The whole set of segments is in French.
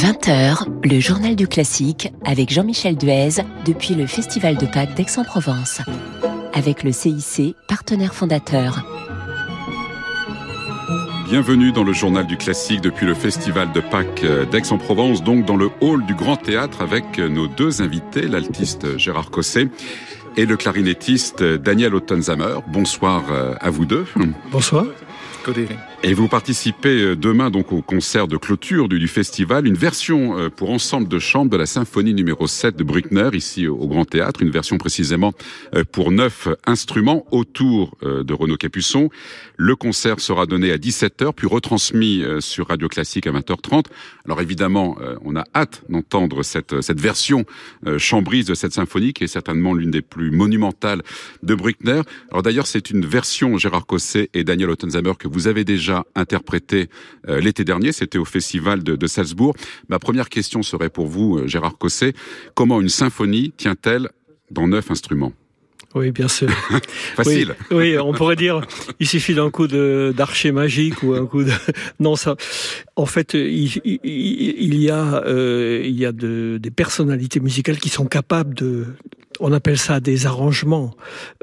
20h, le journal du classique avec Jean-Michel Duez depuis le Festival de Pâques d'Aix-en-Provence. Avec le CIC, partenaire fondateur. Bienvenue dans le journal du classique depuis le Festival de Pâques d'Aix-en-Provence, donc dans le hall du Grand Théâtre avec nos deux invités, l'altiste Gérard Cosset et le clarinettiste Daniel Ottenzamer. Bonsoir euh, à vous deux. Bonsoir. Et vous participez euh, demain donc au concert de clôture du, festival, une version euh, pour ensemble de chambre de la symphonie numéro 7 de Bruckner ici au, Grand Théâtre, une version précisément euh, pour neuf instruments autour de Renaud Capuçon. Le concert sera donné à 17h puis retransmis sur Radio Classique à 20h30. Alors évidemment, on a hâte d'entendre cette, cette version chambrise de cette symphonie qui est certainement l'une des plus monumentales de Bruckner. Alors d'ailleurs, c'est une version Gérard Cosset et Daniel Ottenzamer que vous avez déjà interprété euh, l'été dernier, c'était au festival de, Salzbourg. Ma première question serait pour vous, euh, Gérard Cosset, comment une symphonie tient-elle dans neuf instruments? Oui, bien sûr. Facile. Oui, on pourrait dire, il suffit d'un coup d'archer magique ou un coup de. Non, ça. En fait, il, y a, euh, il y a des personnalités musicales qui sont capables de, on appelle ça des arrangements.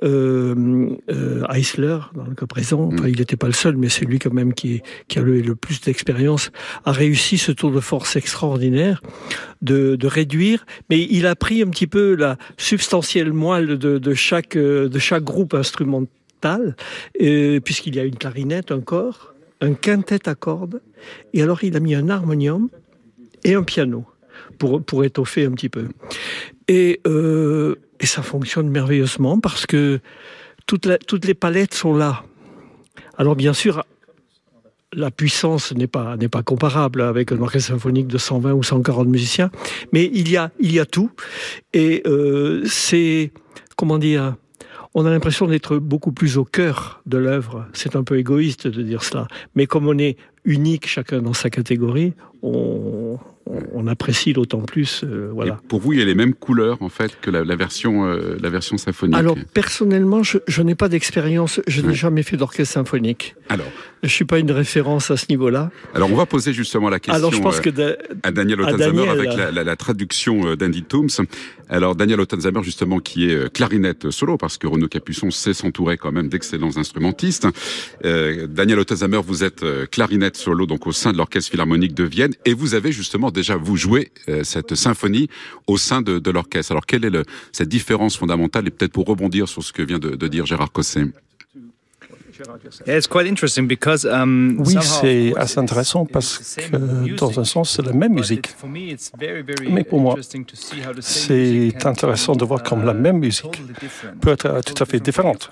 Euh, euh, Eisler, dans le cas présent, mm. il n'était pas le seul, mais c'est lui quand même qui, qui a eu le plus d'expérience, a réussi ce tour de force extraordinaire de, réduire, mais il a pris un petit peu la substantielle moelle de, chaque, de chaque groupe instrumental, euh, puisqu'il y a une clarinette, un corps, un quintet à cordes, et alors il a mis un harmonium et un piano pour, pour étoffer un petit peu. Et, euh, et ça fonctionne merveilleusement parce que toutes, les palettes sont là. Alors bien sûr, la puissance n'est pas, comparable avec un orchestre symphonique de 120 ou 140 musiciens, mais il y a, il y a tout. Et euh, c'est, comment dire, on a l'impression d'être beaucoup plus au cœur de l'œuvre. C'est un peu égoïste de dire cela. Mais comme on est unique chacun dans sa catégorie, on, on, apprécie d'autant plus. Euh, voilà. pour vous, il y a les mêmes couleurs en fait que la, version, euh, la version symphonique. Alors personnellement, je, n'ai pas d'expérience. Je n'ai jamais fait d'orchestre symphonique. Alors, je suis pas une référence à ce niveau-là. Alors on va poser justement la question Alors, je pense que euh, à Daniel Ottenzamer avec la, traduction d'Andy Tooms. Alors Daniel Ottenzamer justement qui est clarinette solo parce que Renaud Capuçon sait s'entourer quand même d'excellents instrumentistes. Daniel Ottenzamer, vous êtes clarinette solo donc au sein de l'orchestre philharmonique de Vienne et vous avez justement déjà vous jouez euh, cette symphonie au sein de, de l'orchestre. Alors quelle est le, cette différence fondamentale? Et peut-être pour rebondir sur ce que vient de, de dire Gérard Cosset oui, c'est assez intéressant parce que dans un sens, c'est la même musique. Mais pour moi, c'est intéressant de voir comme la même musique peut être tout à fait différente.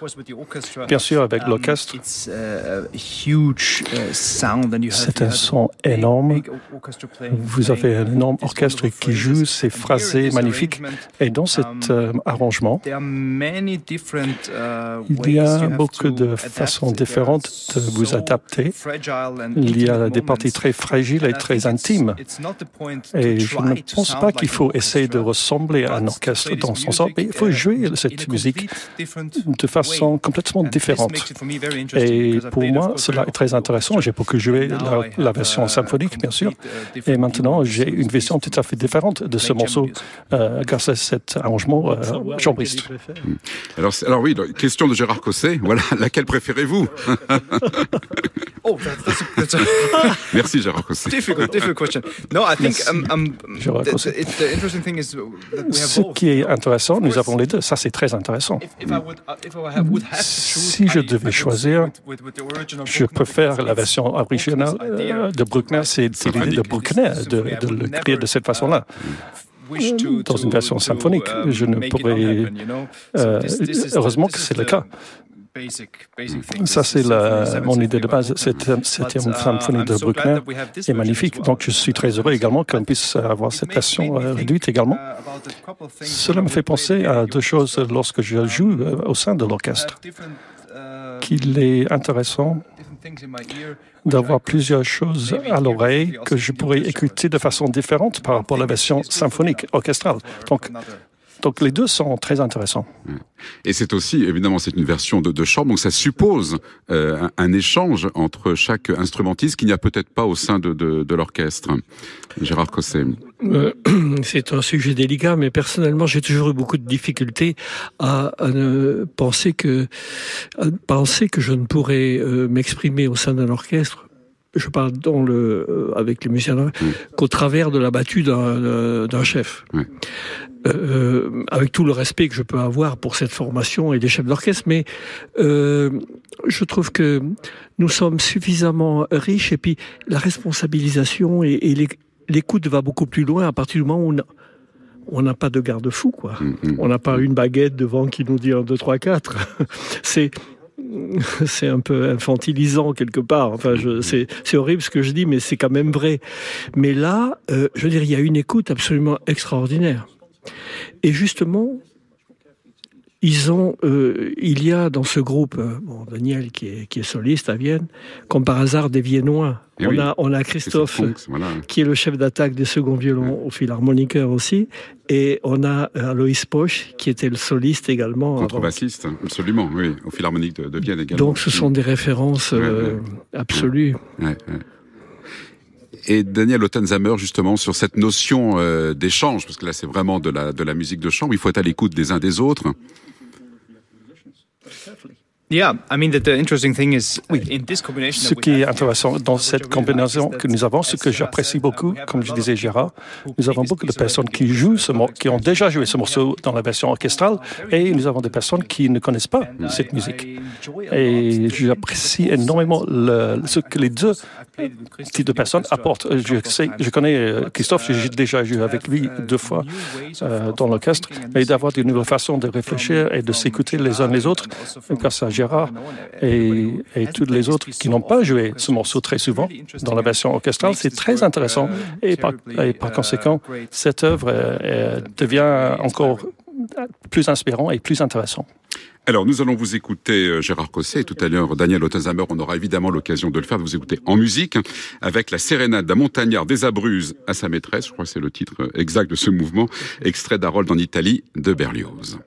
Bien sûr, avec um, l'orchestre, uh, c'est un son énorme. Vous avez un énorme orchestre qui joue ces phrasés magnifiques. Et dans cet um, euh, arrangement, uh, il y a beaucoup de façons sont différentes de vous adapter. Il y a des parties très fragiles et très intimes. Et je ne pense pas qu'il faut essayer de ressembler à un orchestre dans son sens, mais il faut jouer cette musique de façon complètement différente. Et pour moi, cela est très intéressant. J'ai beaucoup joué la, la version symphonique, bien sûr. Et maintenant, j'ai une vision tout à fait différente de ce morceau euh, grâce à cet arrangement euh, chambriste. Alors, alors oui, question de Gérard Cosset. Voilà, laquelle préférez vous oh, Merci, Gérard Cosset. Difficult, difficult question. No, I think um, um, the, interesting thing is Ce qui est intéressant, nous avons les deux. Ça, c'est très intéressant. Si je devais choisir, je préfère la version originale euh, de Bruckner. C'est l'idée de Bruckner de, de le créer de cette façon-là dans une version symphonique. Um, je ne pourrais. Euh, heureusement que c'est le cas. Ça, c'est mon idée de base. Cette septième symphonie de Bruckner est magnifique. Donc, je suis très heureux également qu'on puisse avoir cette version euh, réduite également. Cela me fait penser à deux choses lorsque je joue euh, au sein de l'orchestre. Qu'il est intéressant d'avoir plusieurs choses à l'oreille que je pourrais écouter de façon différente par rapport à la version symphonique orchestrale. Donc, Donc les deux sont très intéressants. Et c'est aussi, évidemment, c'est une version de, de chambre, donc ça suppose euh, un, échange entre chaque instrumentiste qu'il n'y a peut-être pas au sein de, de, de l'orchestre. Gérard Cosset. Euh, c'est un sujet délicat, mais personnellement, j'ai toujours eu beaucoup de difficultés à, à ne penser que, à penser que je ne pourrais euh, m'exprimer au sein d'un orchestre je parle dans le, euh, avec les musiciens, mmh. qu'au travers de la battue d'un chef. Mmh. Euh, avec tout le respect que je peux avoir pour cette formation et des chefs d'orchestre, mais euh, je trouve que nous sommes suffisamment riches et puis la responsabilisation et, et l'écoute va beaucoup plus loin à partir du moment où on n'a pas de garde-fou, quoi. Mmh, on n'a pas une baguette devant qui nous dit 1, 2, 3, 4. C'est c'est un peu infantilisant quelque part. Enfin, c'est horrible ce que je dis, mais c'est quand même vrai. Mais là, euh, je veux dire, il y a une écoute absolument extraordinaire. Et justement, ils ont, euh, il y a dans ce groupe, euh, bon, Daniel qui est, qui est soliste à Vienne, comme par hasard des Viennois. Eh on, a, on a Christophe, qui est le chef d'attaque des seconds violons au philharmoniqueur aussi, et on a Aloïs Poch, qui était le soliste également. Contrebassiste, absolument, oui, au philharmonique de, Vienne également. Donc ce sont des références euh, absolues. Et Daniel Ottenzamer, justement, sur cette notion d'échange, parce que là c'est vraiment de la, de la musique de chambre, il faut être à l'écoute des uns des autres. very carefully. Ce qui est intéressant dans cette combinaison que nous avons, ce que j'apprécie beaucoup, comme je disais Gérard, nous avons beaucoup de personnes qui jouent ce qui ont déjà joué ce morceau dans la version orchestrale, et nous avons des personnes qui ne connaissent pas cette musique. Et j'apprécie énormément le, ce que les deux types de personnes apportent. Je, sais, je connais euh, Christophe, j'ai déjà joué avec lui deux fois euh, dans l'orchestre, mais d'avoir de nouvelles façons de réfléchir et de s'écouter les uns les autres, grâce à Gérard et, et tous les autres qui n'ont pas joué ce morceau très souvent dans la version orchestrale, c'est très intéressant et par, conséquent, cette œuvre euh, devient encore plus inspirant et plus intéressant. Alors, nous allons vous écouter euh, Gérard Cosset et tout à l'heure Daniel Ottenzamer. On aura évidemment l'occasion de le faire, de vous écouter en musique avec la sérénade d'un montagnard des Abruzes à sa maîtresse. Je crois que c'est le titre exact de ce mouvement, extrait d'Harold en Italie de Berlioz.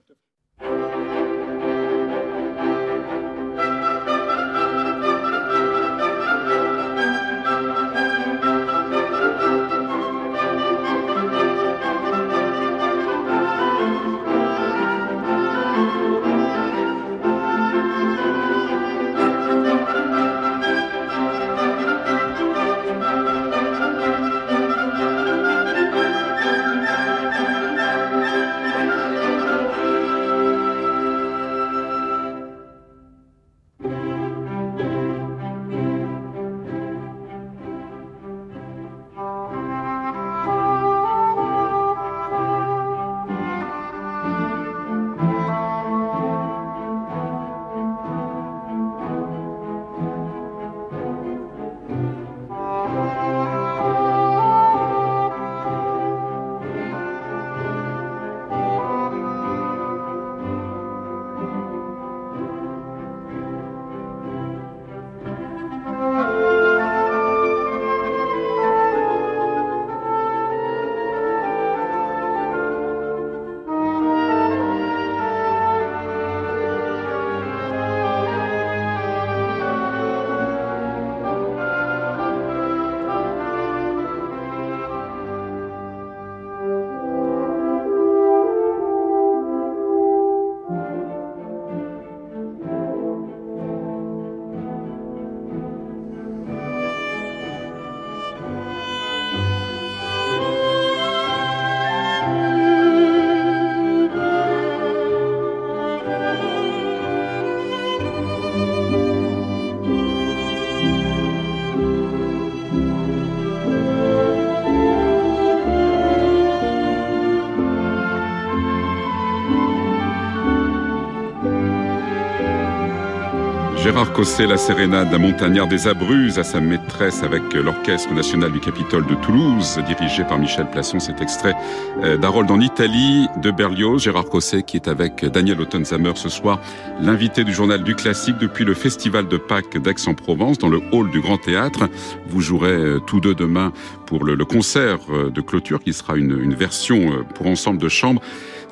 Gérard Cosset, la sérénade d'un montagnard des Abruzes à sa maîtresse avec l'Orchestre national du Capitole de Toulouse, dirigé par Michel Plasson. Cet extrait euh, d'Harold en Italie de Berlioz. Gérard Cosset qui est avec Daniel Ottenzamer ce soir, l'invité du journal du classique depuis le Festival de Pâques d'Aix-en-Provence dans le hall du Grand Théâtre. Vous jouerez euh, tous deux demain pour le, concert euh, de clôture qui sera une, une version pour ensemble de chambre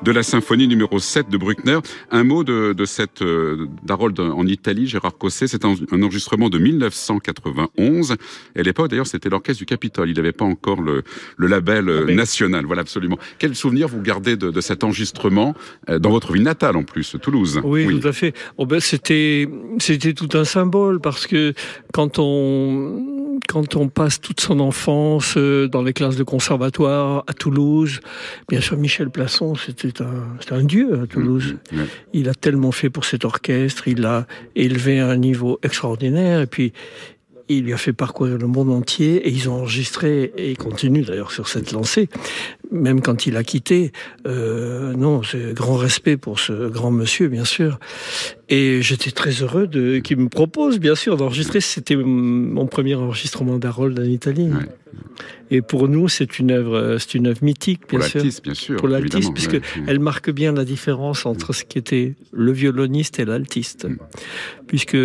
de la symphonie numéro 7 de Bruckner. Un mot de, de cette euh, d'Harold en Italie, Gérard Cosset, c'est un, enregistrement de 1991. Et à l'époque, d'ailleurs, c'était l'orchestre du Capitole. Il n'avait pas encore le, le label euh, national. Voilà, absolument. Quel souvenir vous gardez de, de cet enregistrement euh, dans votre ville natale, en plus, Toulouse? Oui, tout à fait. Oh ben, c'était, c'était tout un symbole parce que quand on, quand on passe toute son enfance euh, dans les classes de conservatoire à Toulouse, bien sûr, Michel Plasson, c'était un, un dieu à Toulouse. Mmh, mmh, il a tellement fait pour cet orchestre, il l'a élevé à un niveau extraordinaire, et puis il lui a fait parcourir le monde entier et ils ont enregistré et ils continuent d'ailleurs sur cette lancée, même quand il a quitté. Euh, non, c'est grand respect pour ce grand monsieur, bien sûr. Et j'étais très heureux de qu'il me propose, bien sûr, d'enregistrer. C'était mon premier enregistrement d'Harold en Italie. Et pour nous, c'est une œuvre, c'est une œuvre mythique, bien pour sûr. bien sûr. Pour l'altiste, puisque elle marque bien la différence entre ce qui était le violoniste et l'altiste, mm. puisque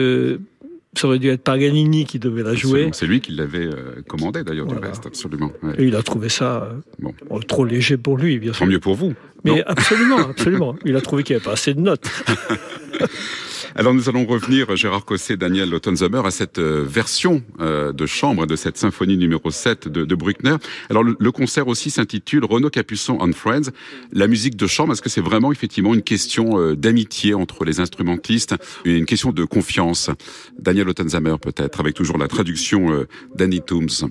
ça aurait dû être Paganini qui devait la jouer. C'est lui qui l'avait euh, commandé d'ailleurs du reste, absolument. Et il a trouvé ça euh, trop léger pour lui, bien sûr. Tant mieux pour vous. Mais absolument, absolument. Il a trouvé qu'il n'y avait pas assez de notes. Alors nous allons revenir, Gérard Cosset, Daniel Ottenzamer, à cette euh, version euh, de chambre de cette symphonie numéro 7 de, Bruckner. Alors le, concert aussi s'intitule Renaud Capuçon on Friends. La musique de chambre, est-ce que c'est vraiment effectivement une question euh, d'amitié entre les instrumentistes, une question de confiance? Daniel Ottenzamer peut-être, avec toujours la traduction d'Annie Toombs.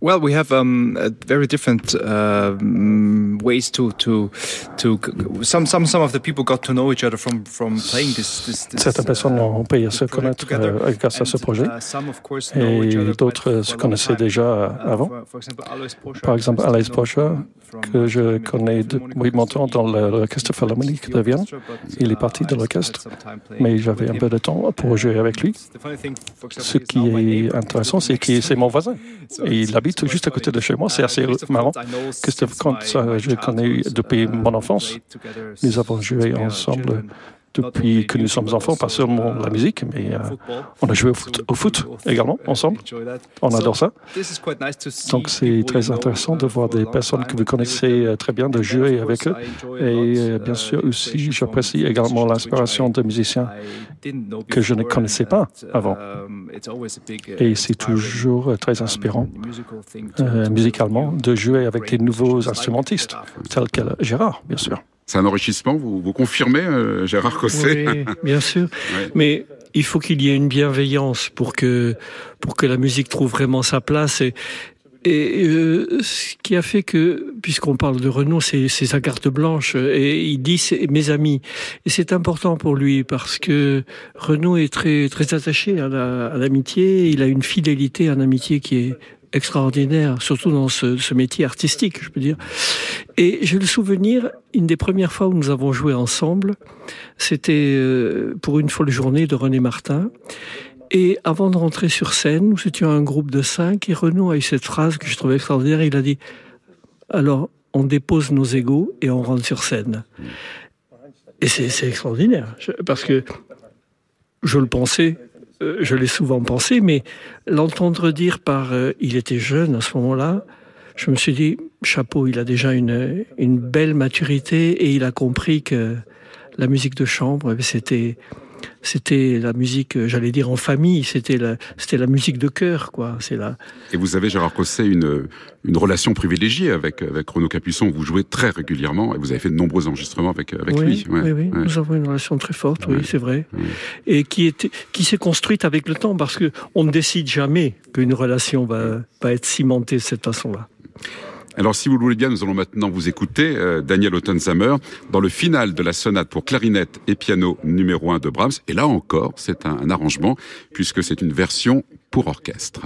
Well, we have um, very different uh, ways to to to. Some some some of the people got to know each other from from playing this. this, this Certaines personnes ont pu se connaître euh, grâce à ce projet, uh, et d'autres se connaissaient déjà avant. Par exemple, Alois Pocher, que je connais depuis longtemps dans l'orchestre philharmonique de Vienne. Il est parti de l'orchestre, mais j'avais un peu de temps pour jouer avec lui. Ce qui est intéressant, c'est que c'est mon voisin. Et il habite juste à côté de chez moi. C'est assez marrant. Christophe Kant, je connais depuis mon enfance. Nous avons joué ensemble depuis que nous sommes enfants, pas seulement la musique, mais euh, on a joué au foot, également ensemble. On adore ça. Donc c'est très intéressant de voir des personnes que vous connaissez euh, très bien, de jouer avec eux. Et euh, bien sûr aussi, j'apprécie également l'inspiration de musiciens que je ne connaissais pas avant. Et c'est toujours très inspirant musicalement de jouer avec des nouveaux instrumentistes, tels que Gérard, bien sûr. C'est un enrichissement, vous, vous confirmez, euh, Gérard Cosset Oui, bien sûr. Mais il faut qu'il y ait une bienveillance pour que, pour que la musique trouve vraiment sa place. Et, et euh, ce qui a fait que, puisqu'on parle de Renaud, c'est sa carte blanche, et il dit c'est mes amis. Et c'est important pour lui parce que Renaud est très très attaché à l'amitié. La, il a une fidélité, un amitié qui est extraordinaire, surtout dans ce, métier artistique, je peux dire. Et j'ai le souvenir, une des premières fois où nous avons joué ensemble, c'était euh, pour une folle journée de René Martin. Et avant de rentrer sur scène, nous étions un groupe de cinq, et Renaud a eu cette phrase que je trouvais extraordinaire. Il a dit Alors, on dépose nos égaux et on rentre sur scène. Et c'est extraordinaire, parce que je le pensais euh, je l'ai souvent pensé, mais l'entendre dire par euh, il était jeune à ce moment-là, je me suis dit chapeau, il a déjà une, une belle maturité et il a compris que la musique de chambre, c'était c'était la musique, euh, j'allais dire en famille, c'était la, c'était la musique de cœur, quoi. C'est là. Et vous avez, Gérard Cosset, une, une relation privilégiée avec, avec Renaud Capuçon. Vous jouez très régulièrement et vous avez fait de nombreux enregistrements avec, avec lui. oui, oui, nous avons une relation très forte, oui, c'est vrai. Et qui, était, qui s'est construite avec le temps parce que on ne décide jamais qu'une relation va, va être cimentée de cette façon-là. Alors, si vous le voulez bien, nous allons maintenant vous écouter, euh, Daniel Ottenzamer, dans le final de la sonate pour clarinette et piano numéro 1 de Brahms. Et là encore, c'est un arrangement, puisque c'est une version pour orchestre.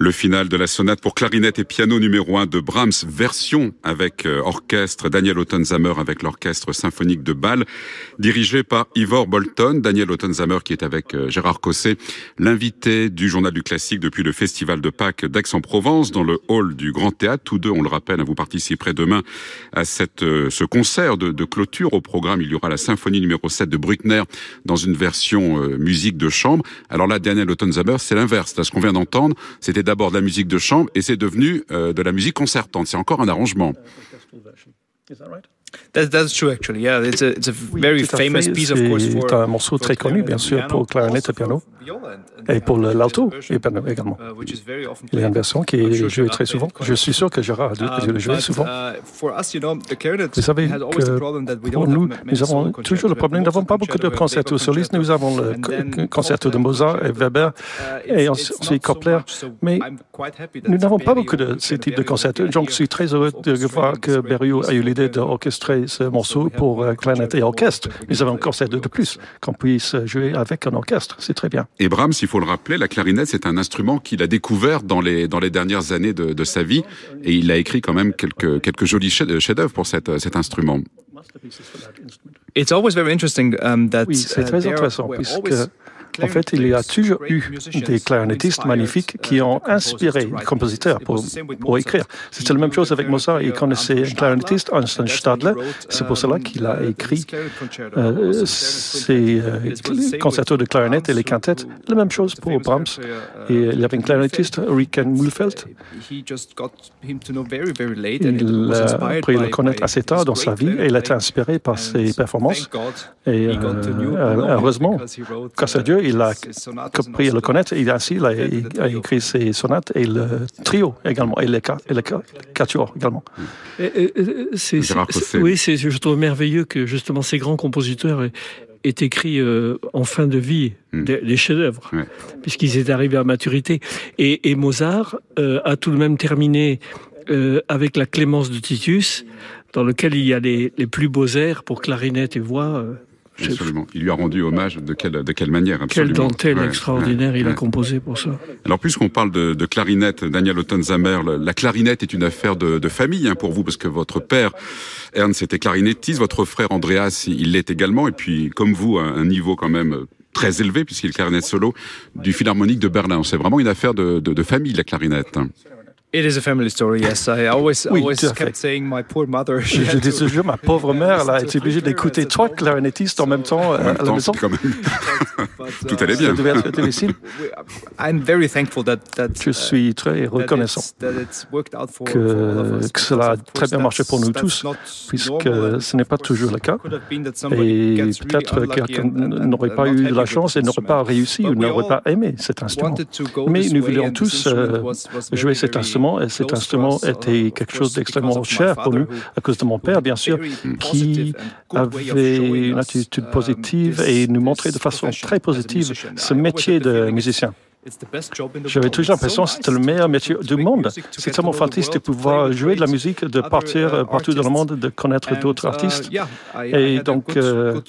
Le final de la sonate pour clarinette et piano numéro 1 de Brahms, version avec euh, orchestre Daniel Ottenzamer avec l'orchestre symphonique de Bâle, dirigé par Ivor Bolton. Daniel Ottenzamer qui est avec euh, Gérard Cosset, l'invité du journal du classique depuis le festival de Pâques d'Aix-en-Provence dans le hall du Grand Théâtre. Tous deux, on le rappelle, vous participerez demain à cette, euh, ce concert de, de, clôture. Au programme, il y aura la symphonie numéro 7 de Bruckner dans une version musique de chambre. Alors là, Daniel Ottenzamer, c'est l'inverse. Là, ce qu'on vient d'entendre, c'était d'abord de la musique de chambre et c'est devenu euh, de la musique concertante. C'est encore un arrangement. That, that's true, actually. Yeah, it's a, it's a very famous piece, of course. C'est un morceau très connu, bien sûr, pour clarinette et piano, et pour l'alto également. Uh, Il y a une version qui est jouée très souvent. Je suis sûr que Gérard a dû le jouer um, souvent. Uh, Vous savez que pour nous, nous avons toujours le problème. Nous n'avons pas beaucoup de concertos solistes. Nous avons le concerto de Mozart et Weber uh, et ensuite Kopler, mais nous n'avons pas beaucoup de ce type de concertos. Donc, je suis très heureux de voir que Berriot a eu l'idée d'orchestrer ce morceau pour euh, clarinette et orchestre. Nous avons encore cette de plus, qu'on puisse jouer avec un orchestre. C'est très bien. Et Brahms, il faut le rappeler, la clarinette, c'est un instrument qu'il a découvert dans les, dans les dernières années de, de, sa vie. Et il a écrit quand même quelques, quelques jolis chefs-d'œuvre pour cette, cet instrument. It's always very interesting um, that, oui, c'est très uh, intéressant puisque en fait, il y a toujours eu des clarinettistes magnifiques qui ont inspiré les compositeurs pour, écrire. C'était la même chose avec Mozart. Il connaissait un clarinettiste, Einstein Stadler. C'est pour cela qu'il a écrit euh, ses euh, concertos de clarinette et les quintettes. La même chose pour Brahms. Et il y avait un clarinettiste, Riken Mühlfeld. Il a appris à le connaître assez tard dans sa vie et il a été inspiré par ses performances. Et euh, heureusement, grâce à Dieu, il a compris à le connaître. Il a, ainsi, il a, écrit ses sonates et le trio également, et le, et le quatuor également. c'est, oui, c'est, je trouve merveilleux que justement ces grands compositeurs aient, écrit euh, en fin de vie hmm. des, chefs-d'œuvre, puisqu'ils étaient arrivés à maturité. Et, Mozart euh, a tout de même terminé euh, avec la Clémence de Titus, dans lequel il y a les, les plus beaux airs pour clarinette et voix. Absolument. Il lui a rendu hommage de quelle, de quelle manière absolument. Quelle dentelle extraordinaire il a composé pour ça. Alors puisqu'on parle de, de, clarinette, Daniel Ottenzamer, la clarinette est une affaire de, de famille hein, pour vous, parce que votre père, Ernst, était clarinettiste, votre frère Andreas, il l'est également, et puis comme vous, un, un niveau quand même très élevé, puisqu'il est clarinette solo, du Philharmonique de Berlin. C'est vraiment une affaire de, de, de famille, la clarinette. It is a family story, yes. I always, oui, always kept saying my poor mother. Je, je dis toujours, ma pauvre mère, elle a été obligée d'écouter trois clarinettistes en même temps euh, à la maison. Quand même. Tout allait bien. Ça devait être difficile. I'm very thankful that, that, je suis très reconnaissant que, que cela a très bien marché pour nous tous, puisque ce n'est pas toujours le cas. Et peut-être quelqu'un n'aurait pas eu de la chance et n'aurait pas réussi ou n'aurait pas aimé cet instrument. Mais nous voulions tous euh, jouer cet instrument et cet instrument était quelque chose d'extrêmement cher pour nous, à cause de mon père, bien sûr, qui avait une attitude positive et nous montrait de façon très positive ce métier de musicien. J'avais toujours l'impression que c'était le meilleur métier du monde. C'est tellement fantastique de pouvoir jouer de la musique, de partir uh, partout dans le monde, de connaître d'autres uh, artistes. Et donc, euh,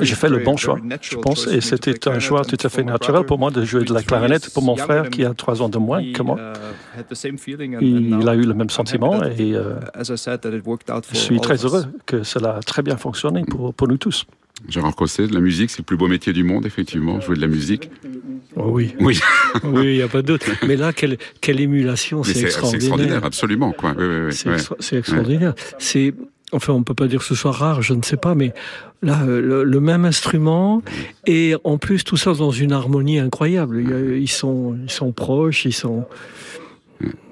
j'ai fait le bon choix, je pense, et c'était un choix tout à fait naturel pour moi de jouer de la clarinette pour mon frère qui a trois ans de moins que moi. Uh, Il a eu le même sentiment et euh, je suis très heureux que cela a très bien fonctionné pour, pour nous tous. Gérard Cosset, la musique, c'est le plus beau métier du monde, effectivement, jouer de la musique. Oh oui. Oui. oui, il n'y a pas d'autre. Mais là, quelle, quelle émulation, c'est extraordinaire. C'est extraordinaire, absolument. Quoi. c'est extraordinaire. C'est, enfin, on ne peut pas dire que ce soit rare, je ne sais pas, mais là, euh, le, même instrument, et en plus, tout ça dans une harmonie incroyable. Ils sont, ils sont proches, ils sont...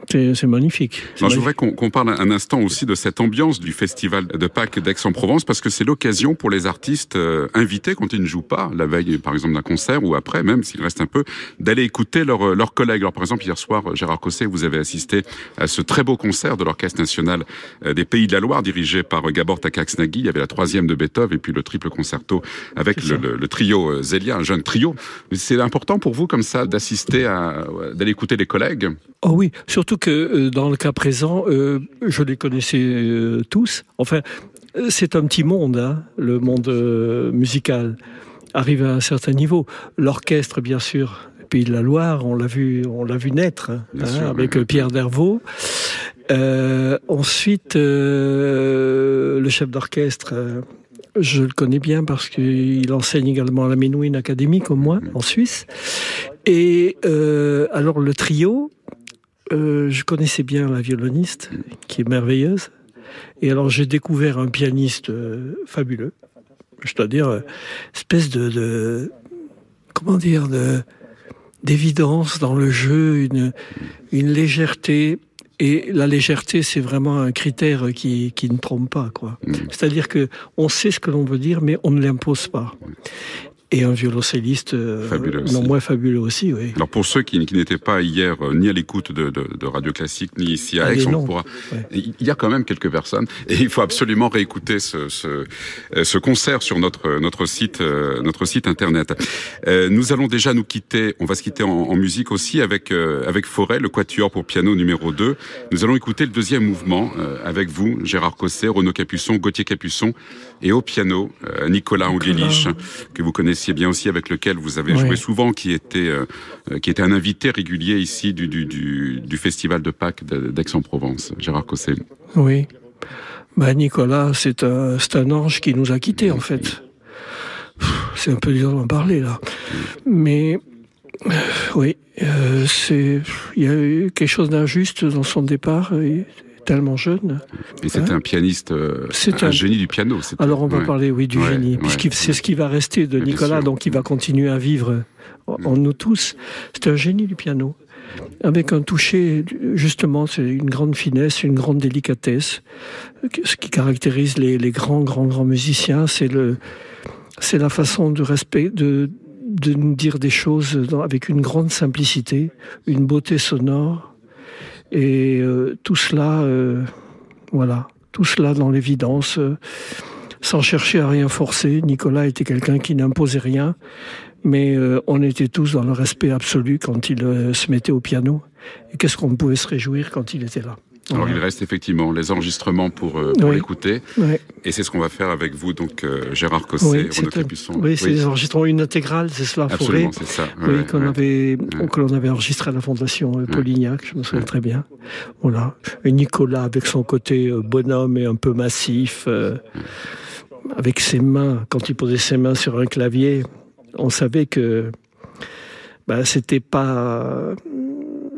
C'est magnifique. je voudrais qu'on parle un instant aussi de cette ambiance du festival de Pâques d'Aix-en-Provence, parce que c'est l'occasion pour les artistes euh, invités, quand ils ne jouent pas, la veille par exemple d'un concert, ou après même, s'il reste un peu, d'aller écouter leurs leurs collègues. Alors par exemple, hier soir, Gérard Cosset, vous avez assisté à ce très beau concert de l'Orchestre national euh, des Pays de la Loire, dirigé par Gabor Takacsnagui. Il y avait la troisième de Beethoven et puis le triple concerto avec le, le, trio euh, Zélia, un jeune trio. C'est important pour vous comme ça d'assister à, d'aller écouter les collègues? Oh oui, surtout que euh, dans le cas présent, euh, je les connaissais euh, tous. Enfin, c'est un petit monde, hein, le monde musical. Arrive à un certain niveau. L'orchestre, bien sûr, Pays de la Loire, on l'a vu, on l'a vu naître hein, avec Pierre Dervaux. ensuite, le chef d'orchestre, je le connais bien parce qu'il enseigne également à la Menuhin Academy comme moi en Suisse. Et alors le trio, euh, je connaissais bien la violoniste, qui est merveilleuse. Et alors j'ai découvert un pianiste euh, fabuleux. Je dois dire, euh, espèce de, de, comment dire, de d'évidence dans le jeu, une, une légèreté. Et la légèreté, c'est vraiment un critère qui, qui ne trompe pas, quoi. Mm. C'est-à-dire que on sait ce que l'on veut dire, mais on ne l'impose pas et un violoncelliste euh, non moins fabuleux aussi. Oui. Alors pour ceux qui, qui n'étaient pas hier euh, ni à l'écoute de, de, de, Radio Classique ni ici à Aix, on pourra... il y a quand même quelques personnes et il faut absolument réécouter ce, ce, euh, ce concert sur notre notre site notre site internet. Euh, nous allons déjà nous quitter. On va se quitter en, en musique aussi avec avec Forêt, le Quatuor pour piano numéro 2. Nous allons écouter le deuxième mouvement avec vous, Gérard Cosset, Renaud Capuçon, Gauthier Capuçon et au piano Nicolas Angelich que vous connaissez c'est bien aussi avec lequel vous avez joué souvent, qui était, euh, qui était un invité régulier ici du, du, du, festival de Pâques d'Aix-en-Provence, Gérard Cosset. Oui. Bah, Nicolas, c'est un, un ange qui nous a quittés, en fait. C'est un peu dur d'en parler, là. Mais, euh, oui, euh, c'est, il y a eu quelque chose d'injuste dans son départ. Et tellement jeune. Et c'était un pianiste, euh, un, génie du piano. Alors on va parler, oui, du génie, puisque c'est ce qui va rester de Nicolas, donc il va continuer à vivre en nous tous. C'est un génie du piano, avec un toucher, justement, c'est une grande finesse, une grande délicatesse. Ce qui caractérise les, les grands, grands, grands musiciens, c'est le, c'est la façon de respect, de, de nous dire des choses avec une grande simplicité, une beauté sonore et euh, tout cela, euh, voilà, tout cela dans l'évidence, euh, sans chercher à rien forcer. Nicolas était quelqu'un qui n'imposait rien, mais on était tous dans le respect absolu quand il se mettait au piano. Et qu'est-ce qu'on pouvait se réjouir quand il était là? Alors il reste effectivement les enregistrements pour, euh, l'écouter. Et c'est ce qu'on va faire avec vous, donc euh, Gérard Cosset, oui, Renaud Oui, c'est les enregistrements, une intégrale, c'est cela, Absolument, c'est ça. oui, qu'on avait, que l'on avait enregistré à la Fondation euh, Polignac, je me souviens très bien. Voilà. Et Nicolas, avec son côté bonhomme et un peu massif, avec ses mains, quand il posait ses mains sur un clavier, on savait que bah, c'était pas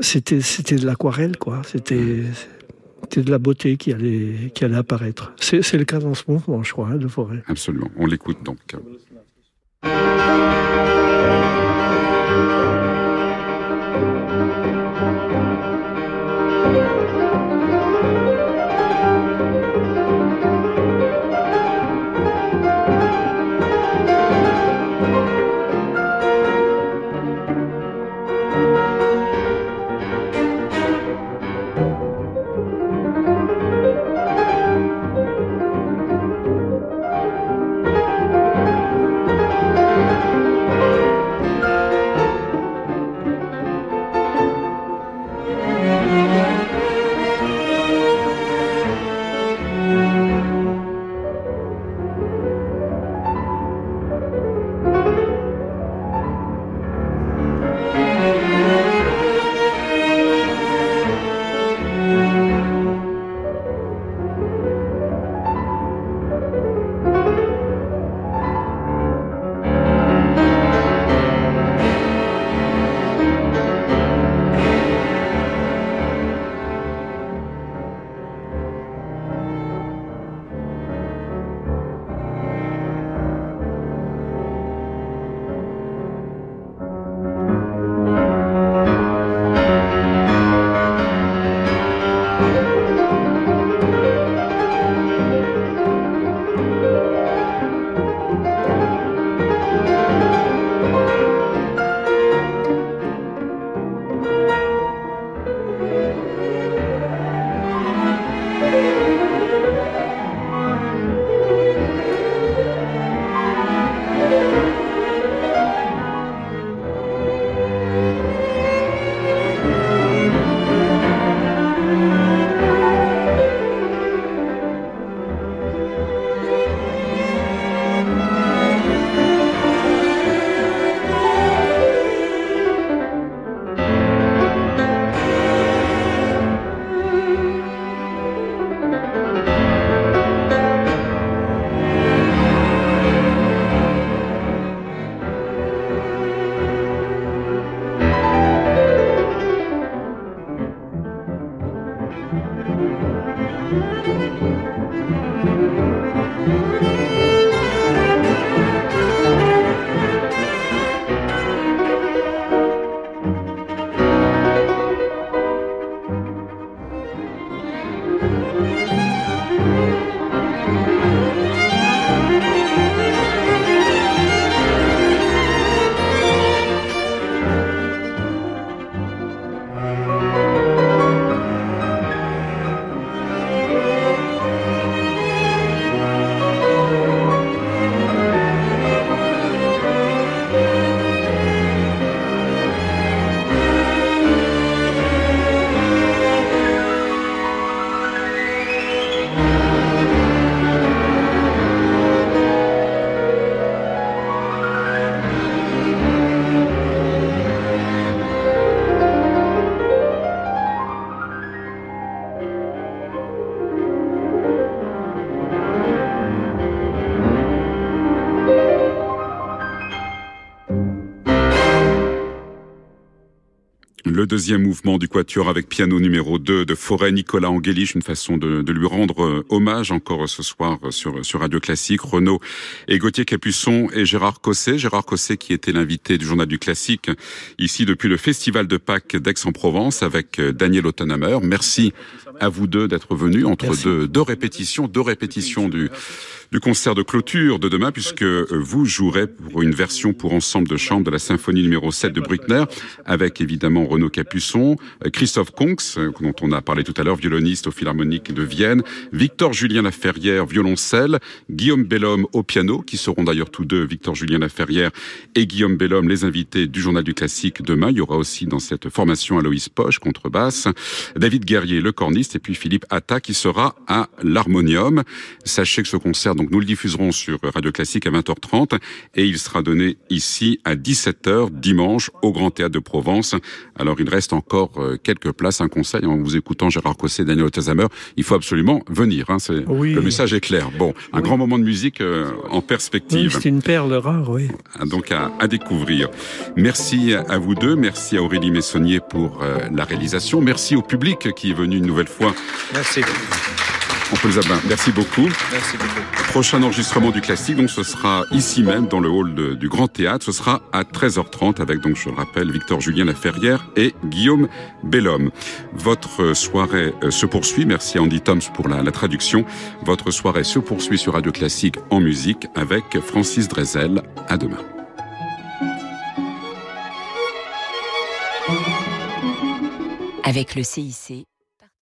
c'était c'était de l'aquarelle quoi. C'était c'était de la beauté qui allait, qui allait apparaître. C'est le cas dans ce mouvement, je crois, hein, de Forêt. Absolument. On l'écoute donc. Le deuxième mouvement du quatuor avec piano numéro 2 de Forêt Nicolas Angelich, une façon de, lui rendre euh, hommage encore ce soir sur, sur Radio Classique. Renaud et Gauthier Capuçon et Gérard Cosset. Gérard Cosset qui était l'invité du journal du classique ici depuis le Festival de Pâques d'Aix-en-Provence avec euh, Daniel Ottenhammer. Merci à vous deux d'être venus entre deux, deux répétitions, deux répétitions du du concert de clôture de demain, puisque euh, vous jouerez pour une version pour ensemble de chambre de la symphonie numéro 7 de Bruckner, avec évidemment Renaud Capuçon, euh, Christophe Conx, euh, dont on a parlé tout à l'heure, violoniste au Philharmonique de Vienne, Victor Julien Laferrière, violoncelle, Guillaume Bellhomme au piano, qui seront d'ailleurs tous deux, Victor Julien Laferrière et Guillaume Bellhomme, les invités du Journal du Classique demain. Il y aura aussi dans cette formation Aloïs Poche, contrebasse, David Guerrier, le corniste, et puis Philippe Atta, qui sera à l'harmonium. Sachez que ce concert donc nous le diffuserons sur Radio Classique à 20h30 et il sera donné ici à 17h dimanche au Grand Théâtre de Provence. Alors il reste encore euh, quelques places. Un conseil en vous écoutant Gérard Cosset, Daniel Otazamer, il faut absolument venir. Hein, c'est, Le message est clair. Bon, un grand moment de musique euh, en perspective. c'est une perle rare, oui. Ah, donc à, à, découvrir. Merci à vous deux. Merci à Aurélie Messonnier pour euh, la réalisation. Merci au public qui est venu une nouvelle fois. Merci. On peut les Merci beaucoup. Merci beaucoup. Prochain enregistrement du classique, donc ce sera ici même dans le hall du Grand Théâtre. Ce sera à 13h30 avec donc je le rappelle Victor Julien Laferrière et Guillaume Bellhomme. Votre soirée euh, se poursuit. Merci à Andy Toms pour la, la traduction. Votre soirée se poursuit sur Radio Classique en musique avec Francis Drezel. À demain. Avec le CIC